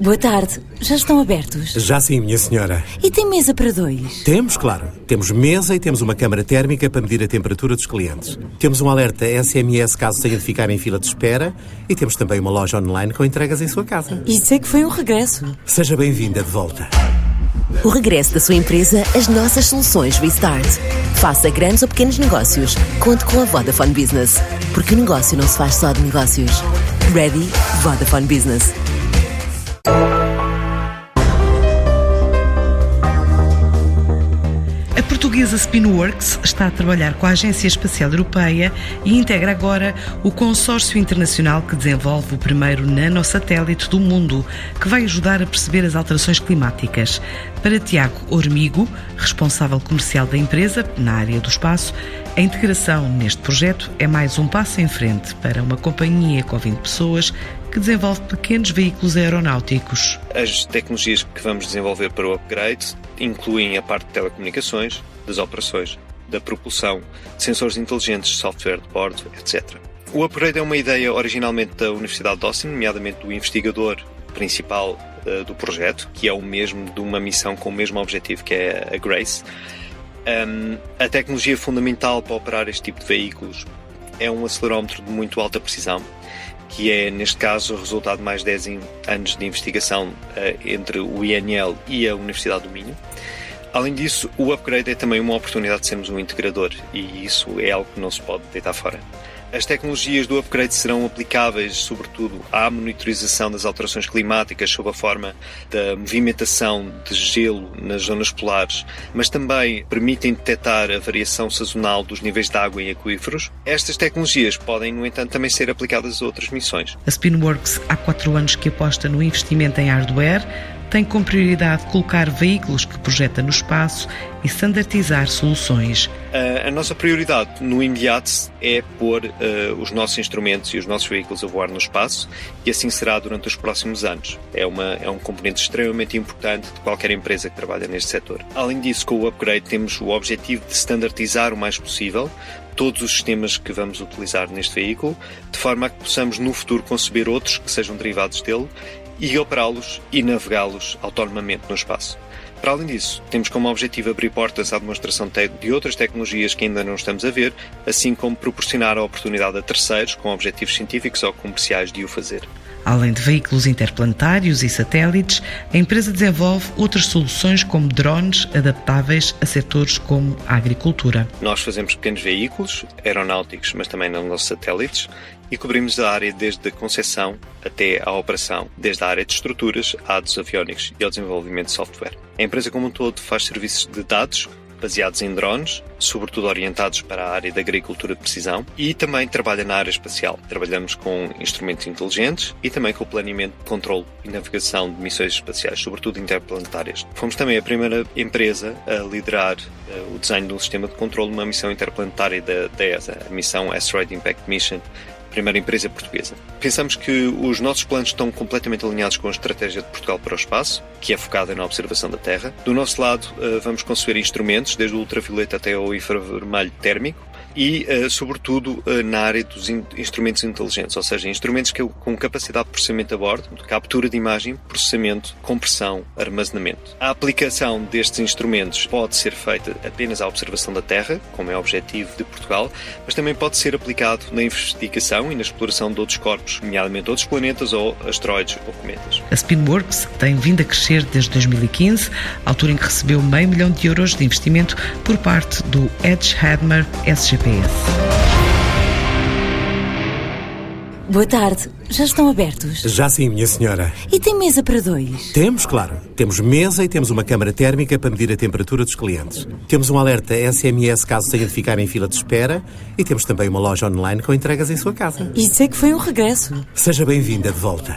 Boa tarde. Já estão abertos? Já sim, minha senhora. E tem mesa para dois? Temos, claro. Temos mesa e temos uma câmara térmica para medir a temperatura dos clientes. Temos um alerta SMS caso tenha de ficar em fila de espera e temos também uma loja online com entregas em sua casa. Isso é que foi um regresso. Seja bem-vinda de volta. O regresso da sua empresa às nossas soluções Restart. Faça grandes ou pequenos negócios. Conte com a Vodafone Business. Porque o negócio não se faz só de negócios. Ready? Vodafone Business. A portuguesa Spinworks está a trabalhar com a Agência Espacial Europeia e integra agora o consórcio internacional que desenvolve o primeiro nanosatélite do mundo, que vai ajudar a perceber as alterações climáticas. Para Tiago Ormigo, responsável comercial da empresa na área do espaço, a integração neste projeto é mais um passo em frente para uma companhia com 20 pessoas que desenvolve pequenos veículos aeronáuticos. As tecnologias que vamos desenvolver para o upgrade incluem a parte de telecomunicações, das operações, da propulsão, sensores inteligentes, software de bordo, etc. O upgrade é uma ideia originalmente da Universidade de Austin, nomeadamente do investigador principal uh, do projeto, que é o mesmo de uma missão com o mesmo objetivo, que é a GRACE. Um, a tecnologia fundamental para operar este tipo de veículos é um acelerómetro de muito alta precisão, que é, neste caso, o resultado de mais 10 anos de investigação uh, entre o INL e a Universidade do Minho. Além disso, o upgrade é também uma oportunidade de sermos um integrador e isso é algo que não se pode deitar fora. As tecnologias do upgrade serão aplicáveis, sobretudo, à monitorização das alterações climáticas sob a forma da movimentação de gelo nas zonas polares, mas também permitem detectar a variação sazonal dos níveis de água em aquíferos. Estas tecnologias podem, no entanto, também ser aplicadas a outras missões. A Spinworks há quatro anos que aposta no investimento em hardware, tem como prioridade colocar veículos que projeta no espaço e standardizar soluções. A, a nossa prioridade no imediato é pôr uh, os nossos instrumentos e os nossos veículos a voar no espaço e assim será durante os próximos anos. É, uma, é um componente extremamente importante de qualquer empresa que trabalha neste setor. Além disso, com o upgrade temos o objetivo de standardizar o mais possível todos os sistemas que vamos utilizar neste veículo, de forma a que possamos no futuro conceber outros que sejam derivados dele e operá-los e navegá-los autonomamente no espaço. Para além disso, temos como objetivo abrir portas à demonstração de outras tecnologias que ainda não estamos a ver, assim como proporcionar a oportunidade a terceiros com objetivos científicos ou comerciais de o fazer. Além de veículos interplanetários e satélites, a empresa desenvolve outras soluções como drones adaptáveis a setores como a agricultura. Nós fazemos pequenos veículos aeronáuticos, mas também não nossos satélites, e cobrimos a área desde a concepção até à operação, desde a área de estruturas à dos aviónicos e ao desenvolvimento de software. A empresa como um todo faz serviços de dados baseados em drones, sobretudo orientados para a área da agricultura de precisão, e também trabalha na área espacial. Trabalhamos com instrumentos inteligentes e também com o planeamento, controle e navegação de missões espaciais, sobretudo interplanetárias. Fomos também a primeira empresa a liderar uh, o desenho de um sistema de controle numa missão interplanetária da, da ESA, a missão Asteroid Impact Mission, primeira empresa portuguesa. Pensamos que os nossos planos estão completamente alinhados com a estratégia de Portugal para o espaço, que é focada na observação da Terra. Do nosso lado, eh, vamos conceber instrumentos, desde o ultravioleta até o infravermelho térmico, e, uh, sobretudo, uh, na área dos in instrumentos inteligentes, ou seja, instrumentos que, com capacidade de processamento a bordo, de captura de imagem, processamento, compressão, armazenamento. A aplicação destes instrumentos pode ser feita apenas à observação da Terra, como é o objetivo de Portugal, mas também pode ser aplicado na investigação e na exploração de outros corpos, nomeadamente outros planetas ou asteroides ou cometas. A Spinworks tem vindo a crescer desde 2015, altura em que recebeu meio milhão de euros de investimento por parte do Edge Hadmer SGP. Boa tarde. Já estão abertos? Já sim, minha senhora. E tem mesa para dois? Temos, claro. Temos mesa e temos uma câmara térmica para medir a temperatura dos clientes. Temos um alerta SMS caso tenha de ficar em fila de espera e temos também uma loja online com entregas em sua casa. Isso é que foi um regresso. Seja bem-vinda de volta.